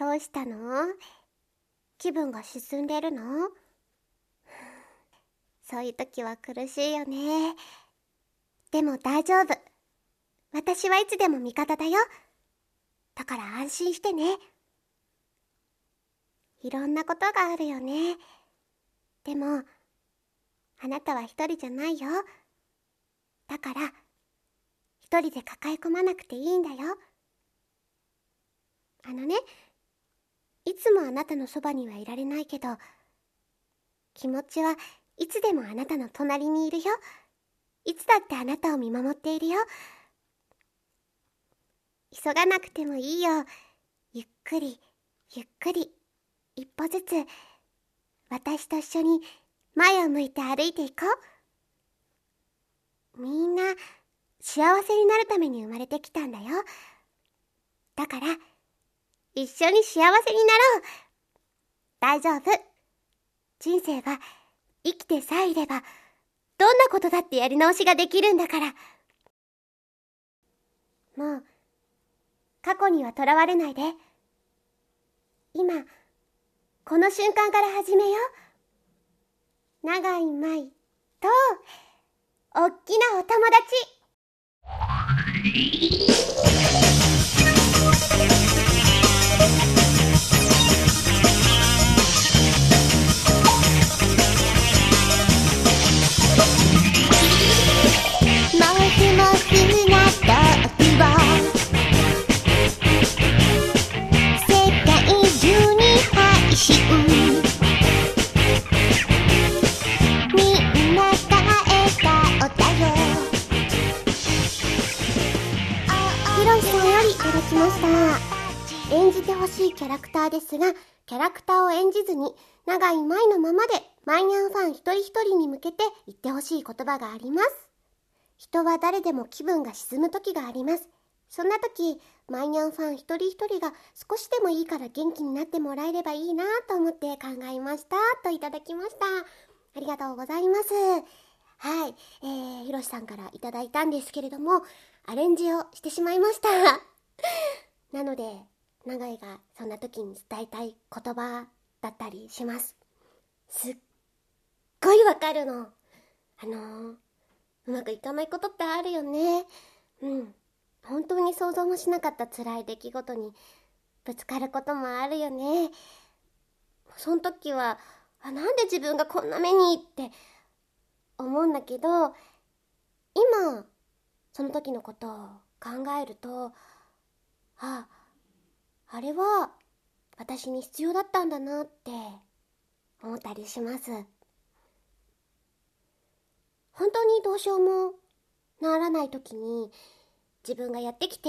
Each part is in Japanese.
どうしたの？気分が沈んでるの？そういう時は苦しいよね。でも大丈夫。私はいつでも味方だよ。だから安心してね。いろんなことがあるよね。でも、あなたは一人じゃないよ。だから、一人で抱え込まなくていいんだよ。あのね、いつもあなたのそばにはいられないけど、気持ちはいつでもあなたの隣にいるよ。いつだってあなたを見守っているよ。急がなくてもいいよ。ゆっくり、ゆっくり、一歩ずつ、私と一緒に前を向いて歩いていこう。みんな幸せになるために生まれてきたんだよ。だから、一緒に幸せになろう。大丈夫。人生は生きてさえいれば、どんなことだってやり直しができるんだから。もう、過去にはとらわれないで。今、この瞬間から始めよう。長い舞と、おっきなお友達。ままでマイニャンファン一人一人に向けて言ってほしい言葉があります。人は誰でも気分が沈む時があります。そんな時マイニャンファン一人一人が少しでもいいから元気になってもらえればいいなと思って考えました。といただきました。ありがとうございます。はい、えー、ひろしさんからいただいたんですけれどもアレンジをしてしまいました。なので、長井がそんな時に伝えたい言葉だったりします。すっごいわかるの。あのー、うまくいかないことってあるよね。うん。本当に想像もしなかった辛い出来事にぶつかることもあるよね。その時は、あ、なんで自分がこんな目にって思うんだけど、今、その時のことを考えると、ああれは私に必要だったんだなって思ったりします。本当にどうしようもならない時に自分がやってきて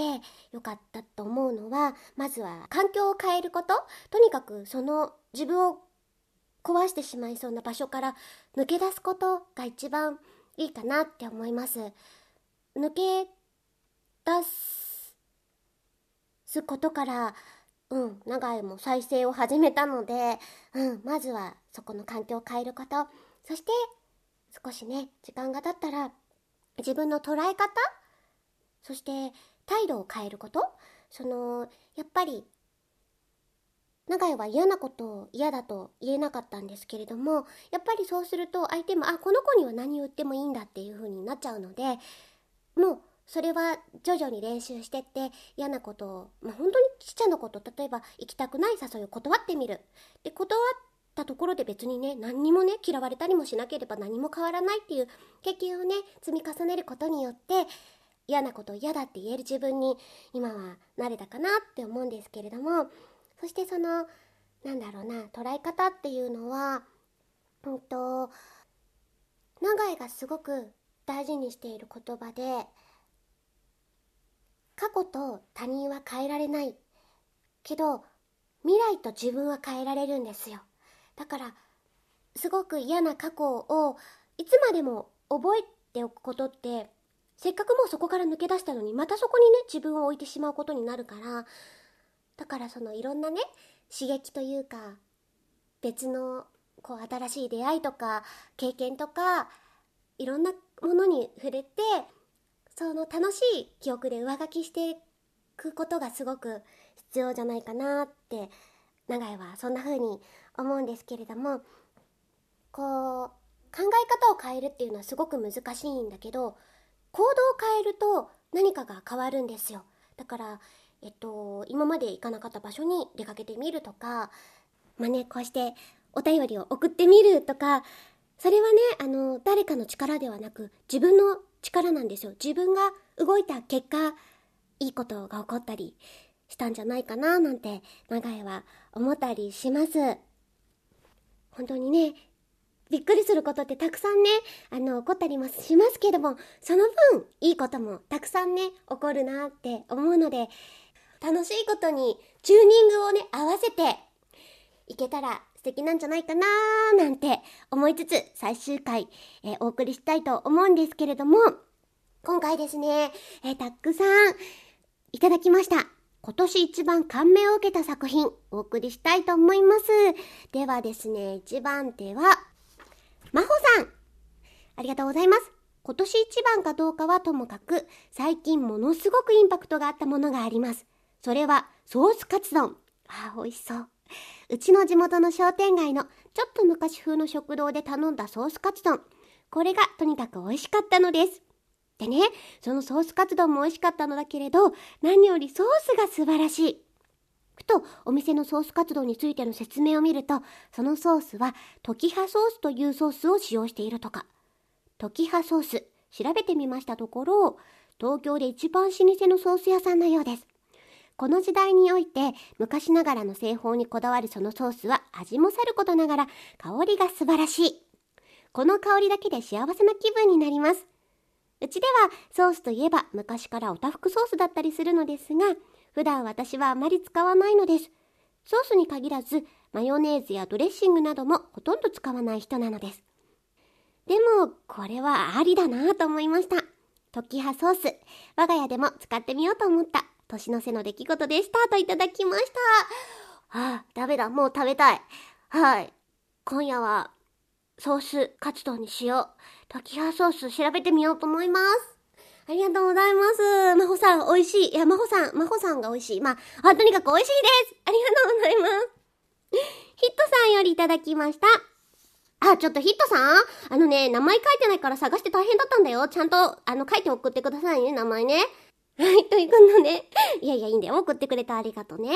よかったと思うのはまずは環境を変えること。とにかくその自分を壊してしまいそうな場所から抜け出すことが一番いいかなって思います。抜け出すすことから、うん、長井も再生を始めたので、うん、まずはそこの環境を変えること、そして少しね、時間が経ったら自分の捉え方、そして態度を変えること、その、やっぱり長井は嫌なことを嫌だと言えなかったんですけれどもやっぱりそうすると相手もあこの子には何を言ってもいいんだっていう風になっちゃうのでもうそれは徐々に練習してって嫌なことを、まあ、本当にちっちゃなこと例えば行きたくない誘いを断ってみる。で断ったところで別にね何にもね嫌われたりもしなければ何も変わらないっていう経験をね積み重ねることによって嫌なことを嫌だって言える自分に今は慣れたかなって思うんですけれどもそしてそのなんだろうな捉え方っていうのはうんと長井がすごく大事にしている言葉で過去と他人は変えられないけど未来と自分は変えられるんですよ。だからすごく嫌な過去をいつまでも覚えておくことってせっかくもうそこから抜け出したのにまたそこにね自分を置いてしまうことになるからだからそのいろんなね刺激というか別のこう新しい出会いとか経験とかいろんなものに触れてその楽しい記憶で上書きしていくことがすごく必要じゃないかなって永井はそんな風に思うんですけれどもこう考え方を変えるっていうのはすごく難しいんだけど行動を変えると何かが変わるんですよ。だからえっと今まで行かなかった場所に出かけてみるとかまあねこうしてお便りを送ってみるとかそれはねあの誰かの力ではなく自分の力なんですよ。自分が動いた結果いいことが起こったりしたんじゃないかななんて長江は思ったりします。本当にねびっくりすることってたくさんね、あの、起こったりもしますけども、その分、いいこともたくさんね、起こるなって思うので、楽しいことにチューニングをね、合わせていけたら素敵なんじゃないかなーなんて思いつつ、最終回、えー、お送りしたいと思うんですけれども、今回ですね、えー、たくさんいただきました。今年一番感銘を受けた作品、お送りしたいと思います。ではですね、一番手は、まほさんありがとうございます。今年一番かどうかはともかく、最近ものすごくインパクトがあったものがあります。それは、ソースカツ丼。ああ、美味しそう。うちの地元の商店街のちょっと昔風の食堂で頼んだソースカツ丼。これがとにかく美味しかったのです。でね、そのソースカツ丼も美味しかったのだけれど、何よりソースが素晴らしい。ふとお店のソースカツ丼についての説明を見ると、そのソースはトキハソースというソースを使用しているとか。トキハソース、調べてみましたところ、東京で一番老舗のソース屋さんのようです。この時代において昔ながらの製法にこだわるそのソースは味もさることながら香りが素晴らしい。この香りだけで幸せな気分になります。うちではソースといえば昔からおたふくソースだったりするのですが、普段私はあまり使わないのです。ソースに限らず、マヨネーズやドレッシングなどもほとんど使わない人なのです。でも、これはありだなと思いました。トキハソース、我が家でも使ってみようと思った年の瀬の出来事でしたといただきました。はあ、ダメだ、もう食べたい。はい。今夜は、ソースカツ丼にしよう。トキハソース調べてみようと思います。ありがとうございます。まほさん、美味しい。いや、まほさん、まほさんが美味しい。まあ、あ、とにかく美味しいです。ありがとうございます。ヒットさんよりいただきました。あ、ちょっとヒットさん？あのね、名前書いてないから探して大変だったんだよ。ちゃんと、あの、書いて送ってくださいね、名前ね。はい、ということで。いやいや、いいんだよ。送ってくれてありがとうね。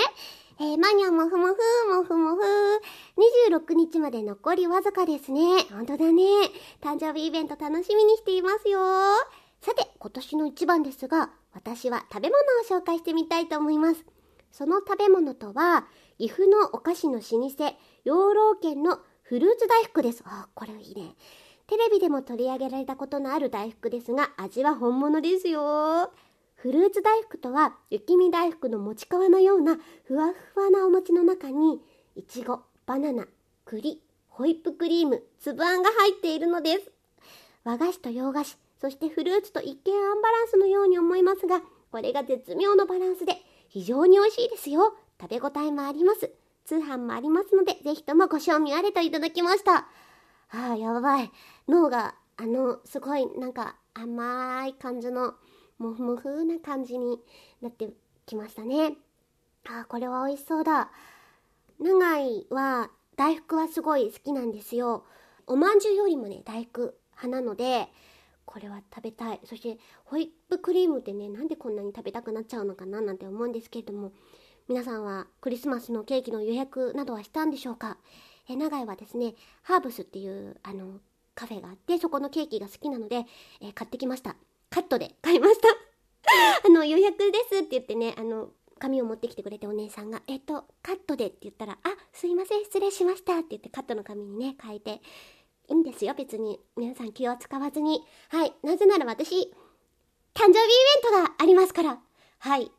えー、マニャもふもふ、もふもふ。26日まで残りわずかですね。ほんとだね。誕生日イベント楽しみにしていますよ。さて、今年の一番ですが、私は食べ物を紹介してみたいと思います。その食べ物とは、岐阜のお菓子の老舗、養老軒のフルーツ大福です。あ、これいいね。テレビでも取り上げられたことのある大福ですが、味は本物ですよ。フルーツ大福とは、雪見大福の餅皮のようなふわふわなお餅の中に、いちご、バナナ、栗、ホイップクリーム、粒あんが入っているのです。和菓子と洋菓子、そしてフルーツと一見アンバランスのように思いますが、これが絶妙のバランスで非常に美味しいですよ。食べ応えもあります。通販もありますので、ぜひともご賞味あれといただきました。ああ、やばい。脳が、あの、すごい、なんか甘い感じの、もふもふな感じになってきましたね。ああ、これは美味しそうだ。長井は、大福はすごい好きなんですよ。おまんじゅうよりもね、大福派なので、これは食べたいそしてホイップクリームってねなんでこんなに食べたくなっちゃうのかななんて思うんですけれども皆さんはクリスマスのケーキの予約などはしたんでしょうか？え長井はですねハーブスっていうあのカフェがあってそこのケーキが好きなので、え買ってきましたカットで買いました あの予約ですって言ってねあの紙を持ってきてくれてお姉さんが「えっとカットで」って言ったら「あすいません失礼しました」って言ってカットの紙にね書いていいんですよ、別に。皆さん気を使わずに。はい。なぜなら私、誕生日イベントがありますから。はい。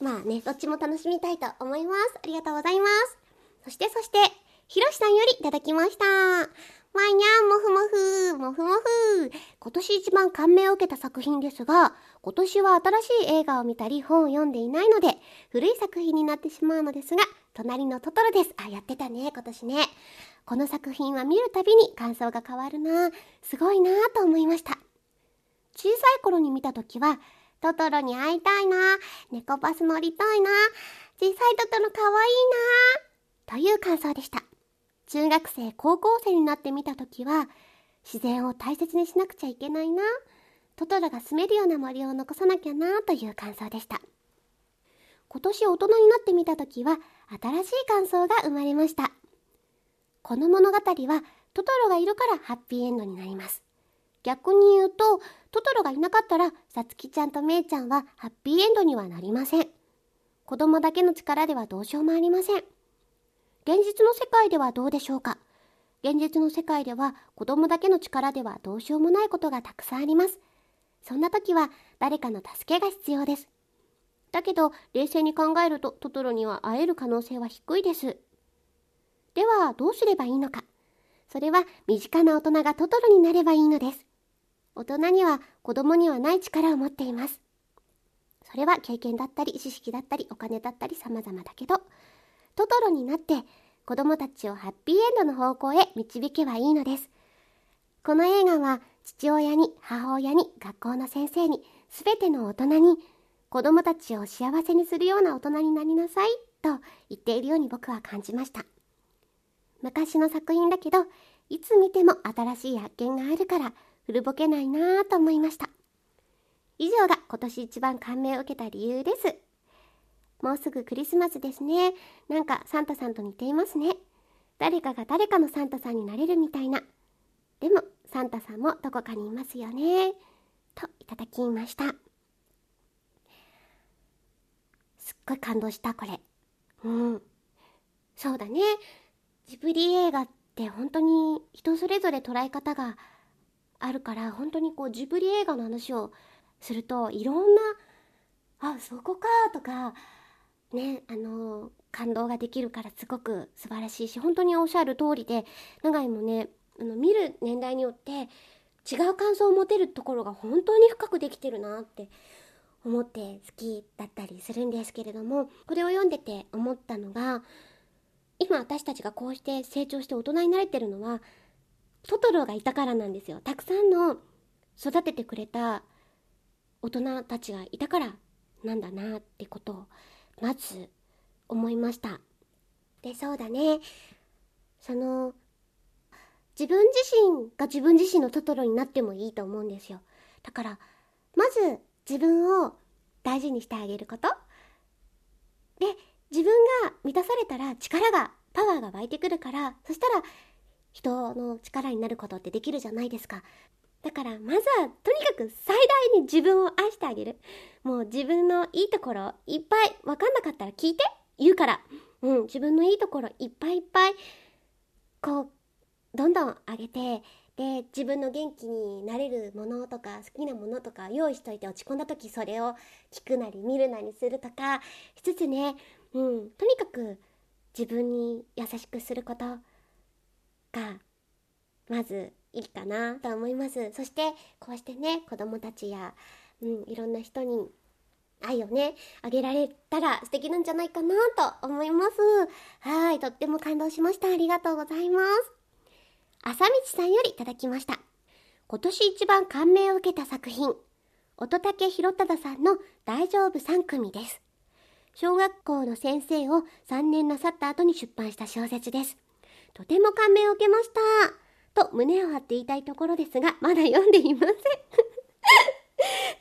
まあね、どっちも楽しみたいと思います。ありがとうございます。そして、そして、ひろしさんよりいただきました。まいにゃん、もふもふ、もふもふ。今年一番感銘を受けた作品ですが、今年は新しい映画を見たり本を読んでいないので、古い作品になってしまうのですが、隣のトトロです。あ、やってたね、今年ね。この作品は見るたびに感想が変わるなすごいなと思いました。小さい頃に見た時は、トトロに会いたいな猫バス乗りたいな小さいトトロかわいいなという感想でした。中学生、高校生になってみたときは、自然を大切にしなくちゃいけないな。トトロが住めるような森を残さなきゃなという感想でした。今年大人になってみたときは、新しい感想が生まれました。この物語は、トトロがいるからハッピーエンドになります。逆に言うと、トトロがいなかったら、さつきちゃんとめいちゃんはハッピーエンドにはなりません。子供だけの力ではどうしようもありません。現実の世界ではどうでしょうか？現実の世界では子供だけの力ではどうしようもないことがたくさんあります。そんな時は誰かの助けが必要です。だけど、冷静に考えるとトトロには会える可能性は低いです。では、どうすればいいのか？それは身近な大人がトトロになればいいのです。大人には子供にはない力を持っています。それは経験だったり、知識だったり、お金だったり様々だけど、トトロになって子供たちをハッピーエンドの方向へ導けばいいのです。この映画は父親に母親に学校の先生に全ての大人に子供たちを幸せにするような大人になりなさいと言っているように僕は感じました。昔の作品だけど、いつ見ても新しい発見があるから古ぼけないなぁと思いました。以上が今年一番感銘を受けた理由です。もうすぐクリスマスですね。なんかサンタさんと似ていますね。誰かが誰かのサンタさんになれるみたいな。でも、サンタさんもどこかにいますよね。と、いただきました。すっごい感動した、これ。うん。そうだね。ジブリ映画って本当に人それぞれ捉え方があるから、本当にこうジブリ映画の話をすると、いろんな、あ、そこかとか、ね、あの感動ができるからすごく素晴らしいし本当におっしゃる通りで長井もねあの見る年代によって違う感想を持てるところが本当に深くできてるなって思って好きだったりするんですけれどもこれを読んでて思ったのが今私たちがこうして成長して大人になれてるのはトトロがいたからなんですよ。たくさんの育ててくれた大人たちがいたからなんだなってことをまず思いました。で、そうだね。その、自分自身が自分自身のトトロになってもいいと思うんですよ。だから、まず自分を大事にしてあげること。で、自分が満たされたら力が、パワーが湧いてくるから、そしたら人の力になることってできるじゃないですか。だからまずはとにかく最大に自分を愛してあげる。もう自分のいいところいっぱいわかんなかったら聞いて言うから。うん、自分のいいところいっぱいいっぱいこうどんどん上げてで自分の元気になれるものとか好きなものとか用意しといて落ち込んだ時それを聞くなり見るなりするとかしつつね、うん、とにかく自分に優しくすることがまずいいかなと思います。そして、こうしてね、子供たちや、うん、いろんな人に愛をね、あげられたら素敵なんじゃないかなと思います。はい、とっても感動しました。ありがとうございます。朝道さんよりいただきました。今年一番感銘を受けた作品、乙武宏忠さんの大丈夫3組です。小学校の先生を3年なさった後に出版した小説です。とても感銘を受けました。と胸を張って言いたいところですが、まだ読んでいません。ツ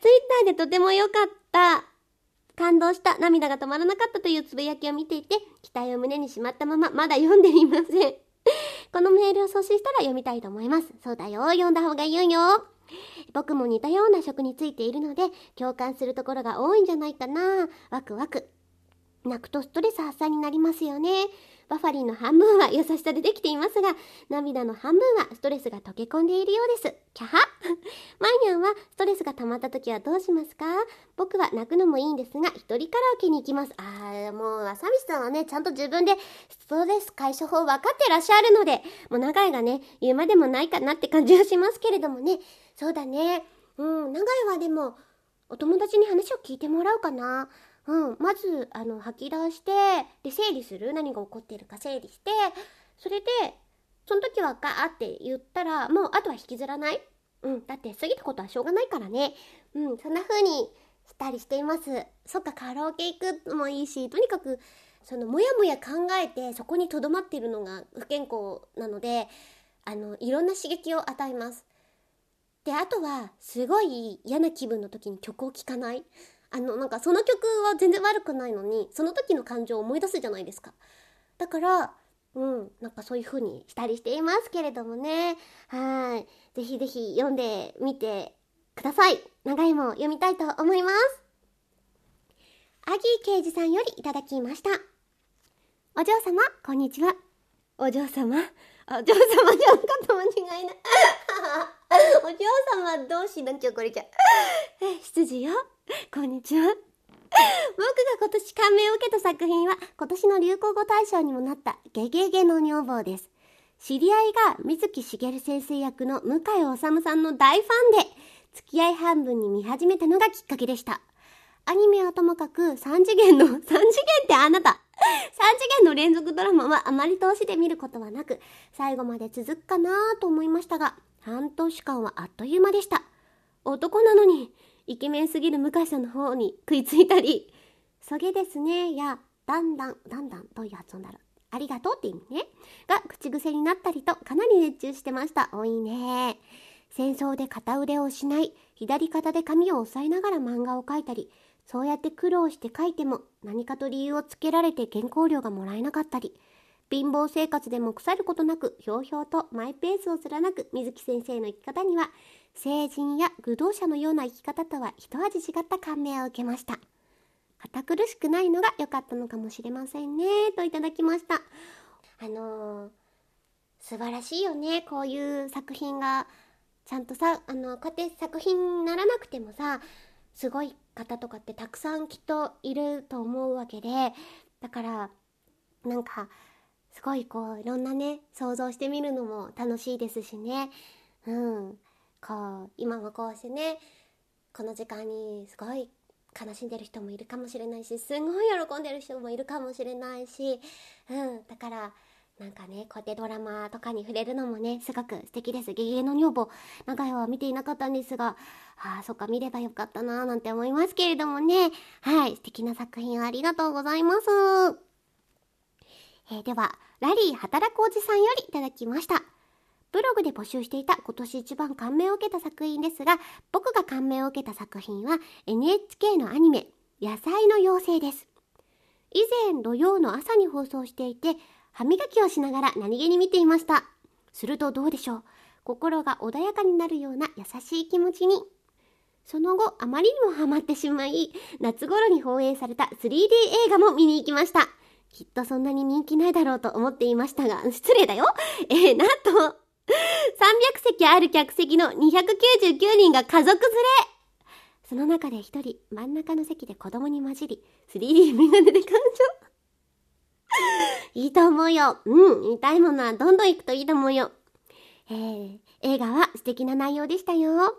イッターでとても良かった、感動した、涙が止まらなかったというつぶやきを見ていて、期待を胸にしまったまま、まだ読んでいません。このメールを送信したら読みたいと思います。そうだよ、読んだ方がいいよ。僕も似たような職についているので、共感するところが多いんじゃないかな。ワクワク。泣くとストレス発散になりますよね。バファリンの半分は優しさでできていますが、涙の半分はストレスが溶け込んでいるようです。キャハ マイニャンはストレスが溜まった時はどうしますか？僕は泣くのもいいんですが、一人カラオケに行きます。あー、もう、浅見さんはね、ちゃんと自分でストレス解消法分かってらっしゃるので、もう長井がね、言うまでもないかなって感じはしますけれどもね。そうだね。うん、長井はでも、お友達に話を聞いてもらうかな。うん、まずあの吐き出してで整理する？何が起こっているか整理してそれでその時はガーって言ったらもうあとは引きずらない？うんだって過ぎたことはしょうがないからね。うんそんな風にしたりしています。そっかカラオケ行くもいいしとにかくそのもやもや考えてそこにとどまっているのが不健康なのであのいろんな刺激を与えます。であとはすごい嫌な気分の時に曲を聴かない。あのなんかその曲は全然悪くないのにその時の感情を思い出すじゃないですか。だからうんなんかそういう風にしたりしていますけれどもね。はい。ぜひぜひ読んでみてください。長いも読みたいと思います。アギー刑事さんよりいただきました。お嬢様こんにちは。お嬢様？お嬢様じゃなかった間違いない。お嬢様同士なんちゃう。これじゃえ羊よ。こんにちは。僕が今年感銘を受けた作品は今年の流行語大賞にもなったゲゲゲの女房です。知り合いが水木しげる先生役の向井治さんの大ファンで付き合い半分に見始めたのがきっかけでした。アニメはともかく3次元の 3次元ってあなた。3次元の連続ドラマはあまり通しで見ることはなく最後まで続くかなと思いましたが半年間はあっという間でした。男なのにイケメンすぎる向井さんの方に食いついたり「そげですね」や「だんだんだんだん」という発音だろう。ありがとうって意味ね。が口癖になったりとかなり熱中してました。多いね。戦争で片腕を失い左肩で髪を押さえながら漫画を描いたりそうやって苦労して書いても何かと理由をつけられて原稿料がもらえなかったり貧乏生活でも腐ることなくひょうひょうとマイペースを貫く水木先生の生き方には成人や愚道者のような生き方とは一味違った感銘を受けました。堅苦しくないのが良かったのかもしれませんね。といただきました。あのー、素晴らしいよね。こういう作品がちゃんとさあのこうやって作品にならなくてもさすごい方とかってたくさんきっといると思うわけで。だからなんかすごいこういろんなね想像してみるのも楽しいですしね。うん。こう今もこうしてねこの時間にすごい悲しんでる人もいるかもしれないしすごい喜んでる人もいるかもしれないし、うん、だからなんかねこうやってドラマとかに触れるのもねすごく素敵です「ゲゲの女房」長いは見ていなかったんですがああそっか見ればよかったなーなんて思いますけれどもね。はい素敵な作品ありがとうございます、えー、ではラリー働くおじさんよりいただきました。ブログで募集していた今年一番感銘を受けた作品ですが、僕が感銘を受けた作品は NHK のアニメ、野菜の妖精です。以前土曜の朝に放送していて、歯磨きをしながら何気に見ていました。するとどうでしょう？心が穏やかになるような優しい気持ちに。その後、あまりにもハマってしまい、夏頃に放映された 3D 映画も見に行きました。きっとそんなに人気ないだろうと思っていましたが、失礼だよ。えー、なんと、300席ある客席の299人が家族連れその中で一人真ん中の席で子供に混じり 3D メガネで感情いいと思うよ。うん、見たいものはどんどん行くといいと思うよ。えー、映画は素敵な内容でしたよ。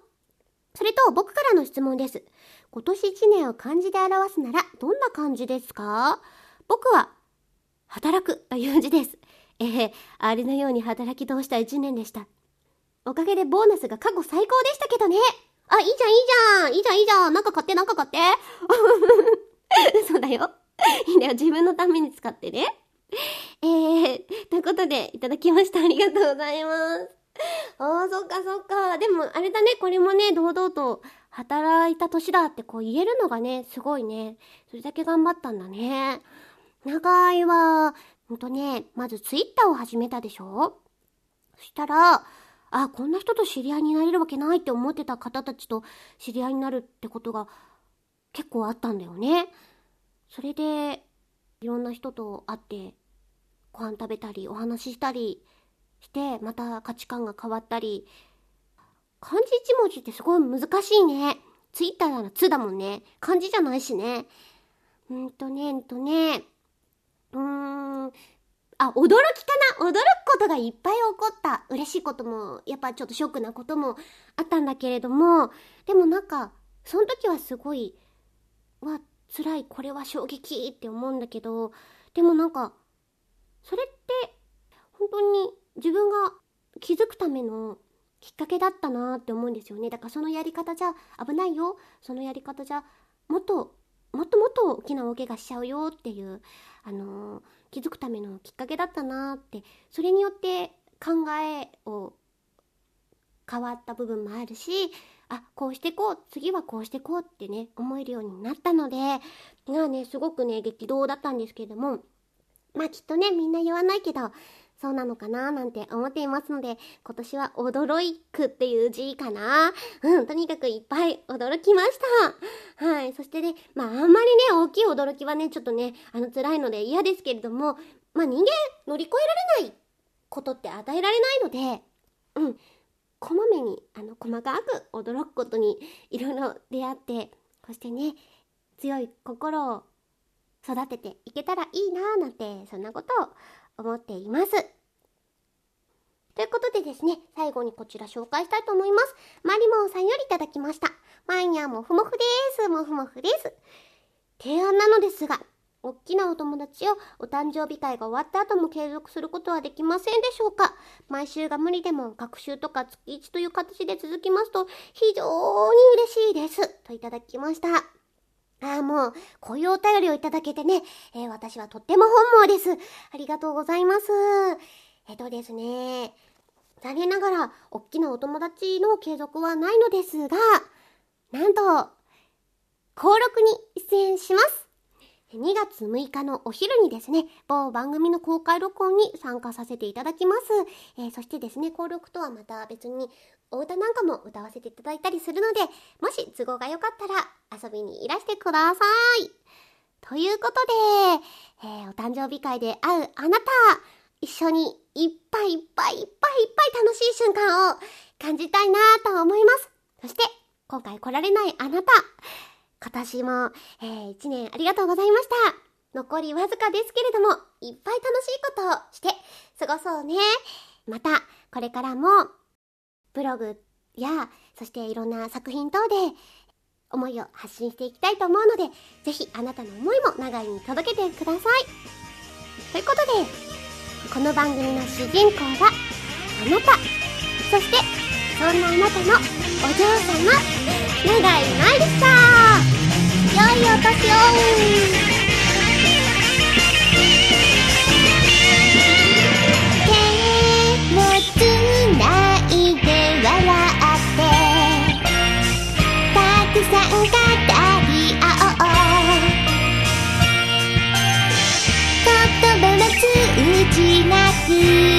それと僕からの質問です。今年1年を漢字で表すならどんな漢字ですか？僕は働くという字です。ええあれのように働き通した一年でした。おかげでボーナスが過去最高でしたけどね。あ、いいじゃん、いいじゃん、いいじゃん、いいじゃん、なんか買って、なんか買って。そうだよ。いいんだよ、自分のために使ってね。えー、ということで、いただきました。ありがとうございます。ああ、そっかそっか。でも、あれだね、これもね、堂々と働いた年だってこう言えるのがね、すごいね。それだけ頑張ったんだね。長いわ。ほんとね、まずツイッターを始めたでしょ？そしたら、あ、こんな人と知り合いになれるわけないって思ってた方たちと知り合いになるってことが結構あったんだよね。それで、いろんな人と会ってご飯食べたりお話ししたりしてまた価値観が変わったり。漢字一文字ってすごい難しいね。ツイッターなら「つ」だもんね。漢字じゃないしね。うんとねうんとね。うーん、あ、驚きかな驚くことがいっぱい起こった。嬉しいことも、やっぱちょっとショックなこともあったんだけれども、でもなんか、その時はすごい、わ、辛い、これは衝撃って思うんだけど、でもなんか、それって、本当に自分が気づくためのきっかけだったなって思うんですよね。だからそのやり方じゃ危ないよ。そのやり方じゃもっともっともっと大きな大怪我しちゃうよっていうあのー、気づくためのきっかけだったなってそれによって考えを変わった部分もあるしあこうしてこう次はこうしてこうってね思えるようになったのでがねすごくね激動だったんですけれどもまあきっとねみんな言わないけどそうなのかななんて思っていますので、今年は驚くっていう字かな。うん、とにかくいっぱい驚きました。はい。そしてね、まああんまりね、大きい驚きはね、ちょっとね、あの辛いので嫌ですけれども、まあ人間乗り越えられないことって与えられないので、うん。こまめに、あの、細かく驚くことにいろいろ出会って、そしてね、強い心を育てていけたらいいなぁなんて、そんなことを思っています。ということでですね、最後にこちら紹介したいと思います。マリモンさんよりいただきました。マイニャもふもふです。もふもふです。提案なのですが、おっきなお友達をお誕生日会が終わった後も継続することはできませんでしょうか？毎週が無理でも学習とか月1という形で続きますと非常に嬉しいです。といただきました。ああ、もう、こういうお便りをいただけてね、えー、私はとっても本望です。ありがとうございます。えっとですね、残念ながら、おっきなお友達の継続はないのですが、なんと、登録に出演します。2月6日のお昼にですね、某番組の公開録音に参加させていただきます。えー、そしてですね、登録とはまた別にお歌なんかも歌わせていただいたりするので、もし都合が良かったら遊びにいらしてください。ということで、えー、お誕生日会で会うあなた、一緒にいっぱいいっぱいいっぱいいっぱい楽しい瞬間を感じたいなと思います。そして、今回来られないあなた、今年も、えー、一年ありがとうございました。残りわずかですけれども、いっぱい楽しいことをして過ごそうね。また、これからも、ブログや、そしていろんな作品等で、思いを発信していきたいと思うので、ぜひあなたの思いも長いに届けてください。ということで、この番組の主人公は、あなた。そして、そんなあなたのお嬢様、長い舞でした。良いお年を言葉は通じなく